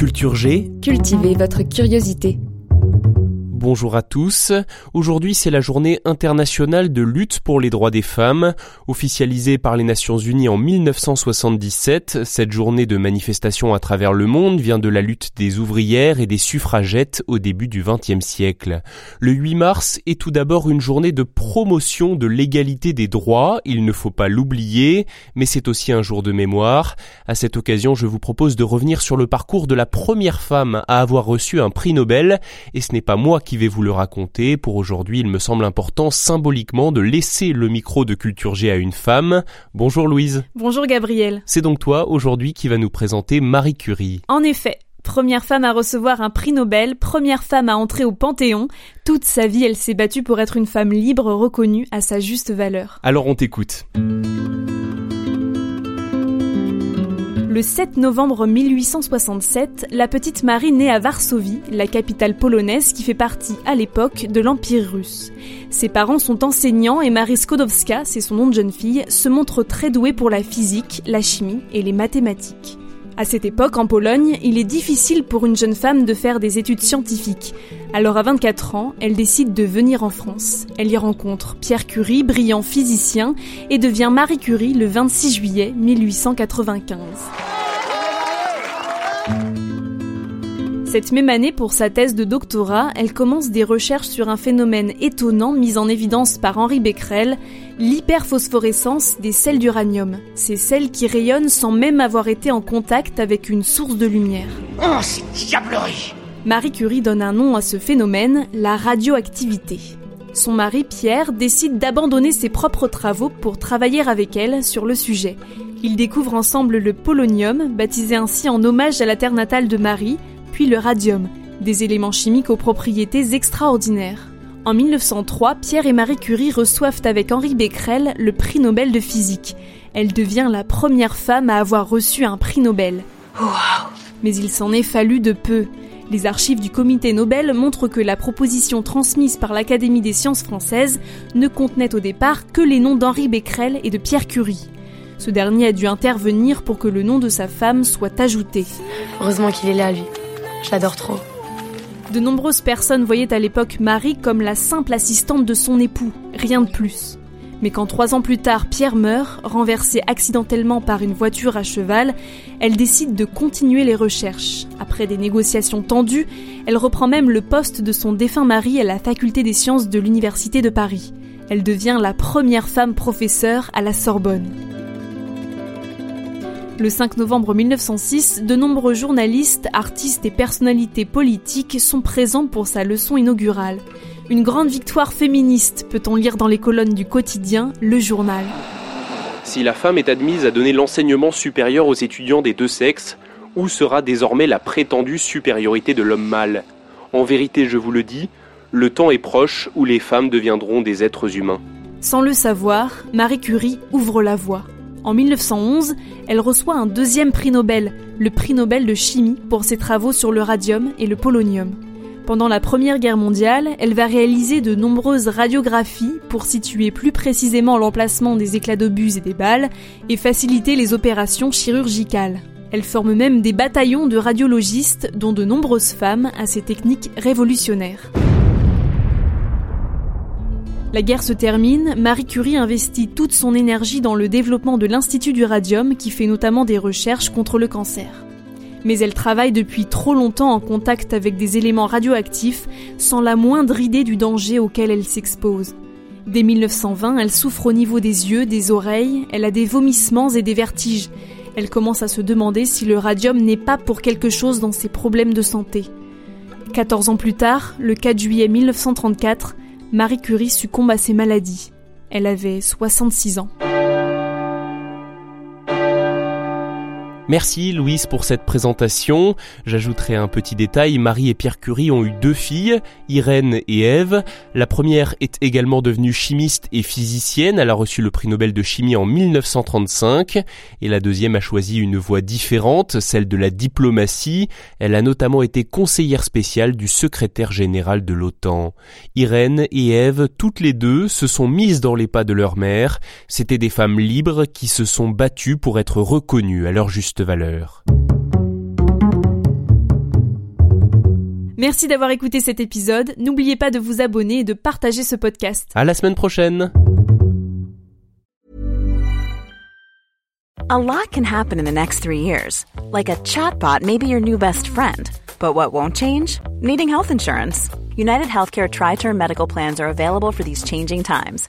Culture G, Cultivez votre curiosité. Bonjour à tous. Aujourd'hui c'est la journée internationale de lutte pour les droits des femmes. Officialisée par les Nations Unies en 1977, cette journée de manifestation à travers le monde vient de la lutte des ouvrières et des suffragettes au début du XXe siècle. Le 8 mars est tout d'abord une journée de promotion de l'égalité des droits, il ne faut pas l'oublier, mais c'est aussi un jour de mémoire. À cette occasion, je vous propose de revenir sur le parcours de la première femme à avoir reçu un prix Nobel, et ce n'est pas moi vais vous le raconter. Pour aujourd'hui, il me semble important symboliquement de laisser le micro de Culture G à une femme. Bonjour Louise. Bonjour Gabriel. C'est donc toi aujourd'hui qui va nous présenter Marie Curie. En effet, première femme à recevoir un prix Nobel, première femme à entrer au Panthéon, toute sa vie elle s'est battue pour être une femme libre reconnue à sa juste valeur. Alors on t'écoute. Le 7 novembre 1867, la petite Marie naît à Varsovie, la capitale polonaise qui fait partie à l'époque de l'Empire russe. Ses parents sont enseignants et Marie Skodowska, c'est son nom de jeune fille, se montre très douée pour la physique, la chimie et les mathématiques. À cette époque, en Pologne, il est difficile pour une jeune femme de faire des études scientifiques. Alors à 24 ans, elle décide de venir en France. Elle y rencontre Pierre Curie, brillant physicien, et devient Marie Curie le 26 juillet 1895. Cette même année, pour sa thèse de doctorat, elle commence des recherches sur un phénomène étonnant mis en évidence par Henri Becquerel, l'hyperphosphorescence des sels d'uranium. Ces sels qui rayonnent sans même avoir été en contact avec une source de lumière. Oh, cette diablerie Marie Curie donne un nom à ce phénomène, la radioactivité. Son mari Pierre décide d'abandonner ses propres travaux pour travailler avec elle sur le sujet. Ils découvrent ensemble le polonium, baptisé ainsi en hommage à la terre natale de Marie, puis le radium, des éléments chimiques aux propriétés extraordinaires. En 1903, Pierre et Marie Curie reçoivent avec Henri Becquerel le prix Nobel de physique. Elle devient la première femme à avoir reçu un prix Nobel. Mais il s'en est fallu de peu. Les archives du comité Nobel montrent que la proposition transmise par l'Académie des sciences françaises ne contenait au départ que les noms d'Henri Becquerel et de Pierre Curie. Ce dernier a dû intervenir pour que le nom de sa femme soit ajouté. Heureusement qu'il est là, lui. Je l'adore trop. De nombreuses personnes voyaient à l'époque Marie comme la simple assistante de son époux, rien de plus. Mais quand trois ans plus tard Pierre meurt, renversé accidentellement par une voiture à cheval, elle décide de continuer les recherches. Après des négociations tendues, elle reprend même le poste de son défunt mari à la faculté des sciences de l'Université de Paris. Elle devient la première femme professeure à la Sorbonne. Le 5 novembre 1906, de nombreux journalistes, artistes et personnalités politiques sont présents pour sa leçon inaugurale. Une grande victoire féministe, peut-on lire dans les colonnes du quotidien Le Journal. Si la femme est admise à donner l'enseignement supérieur aux étudiants des deux sexes, où sera désormais la prétendue supériorité de l'homme mâle? En vérité, je vous le dis, le temps est proche où les femmes deviendront des êtres humains. Sans le savoir, Marie Curie ouvre la voie. En 1911, elle reçoit un deuxième prix Nobel, le prix Nobel de chimie, pour ses travaux sur le radium et le polonium. Pendant la Première Guerre mondiale, elle va réaliser de nombreuses radiographies pour situer plus précisément l'emplacement des éclats d'obus et des balles et faciliter les opérations chirurgicales. Elle forme même des bataillons de radiologistes, dont de nombreuses femmes, à ces techniques révolutionnaires. La guerre se termine, Marie Curie investit toute son énergie dans le développement de l'Institut du radium qui fait notamment des recherches contre le cancer. Mais elle travaille depuis trop longtemps en contact avec des éléments radioactifs sans la moindre idée du danger auquel elle s'expose. Dès 1920, elle souffre au niveau des yeux, des oreilles, elle a des vomissements et des vertiges. Elle commence à se demander si le radium n'est pas pour quelque chose dans ses problèmes de santé. 14 ans plus tard, le 4 juillet 1934, Marie Curie succombe à ses maladies. Elle avait 66 ans. Merci Louise pour cette présentation. J'ajouterai un petit détail, Marie et Pierre Curie ont eu deux filles, Irène et Ève. La première est également devenue chimiste et physicienne, elle a reçu le prix Nobel de chimie en 1935 et la deuxième a choisi une voie différente, celle de la diplomatie. Elle a notamment été conseillère spéciale du secrétaire général de l'OTAN. Irène et Ève, toutes les deux, se sont mises dans les pas de leur mère. C'étaient des femmes libres qui se sont battues pour être reconnues à leur juste valeur. Merci d'avoir écouté cet épisode. N'oubliez pas de vous abonner et de partager ce podcast. À la semaine prochaine. A lot can happen in the next three years. Like a chatbot may be your new best friend. But what won't change? Needing health insurance. United Healthcare Tri Term Medical Plans are available for these changing times.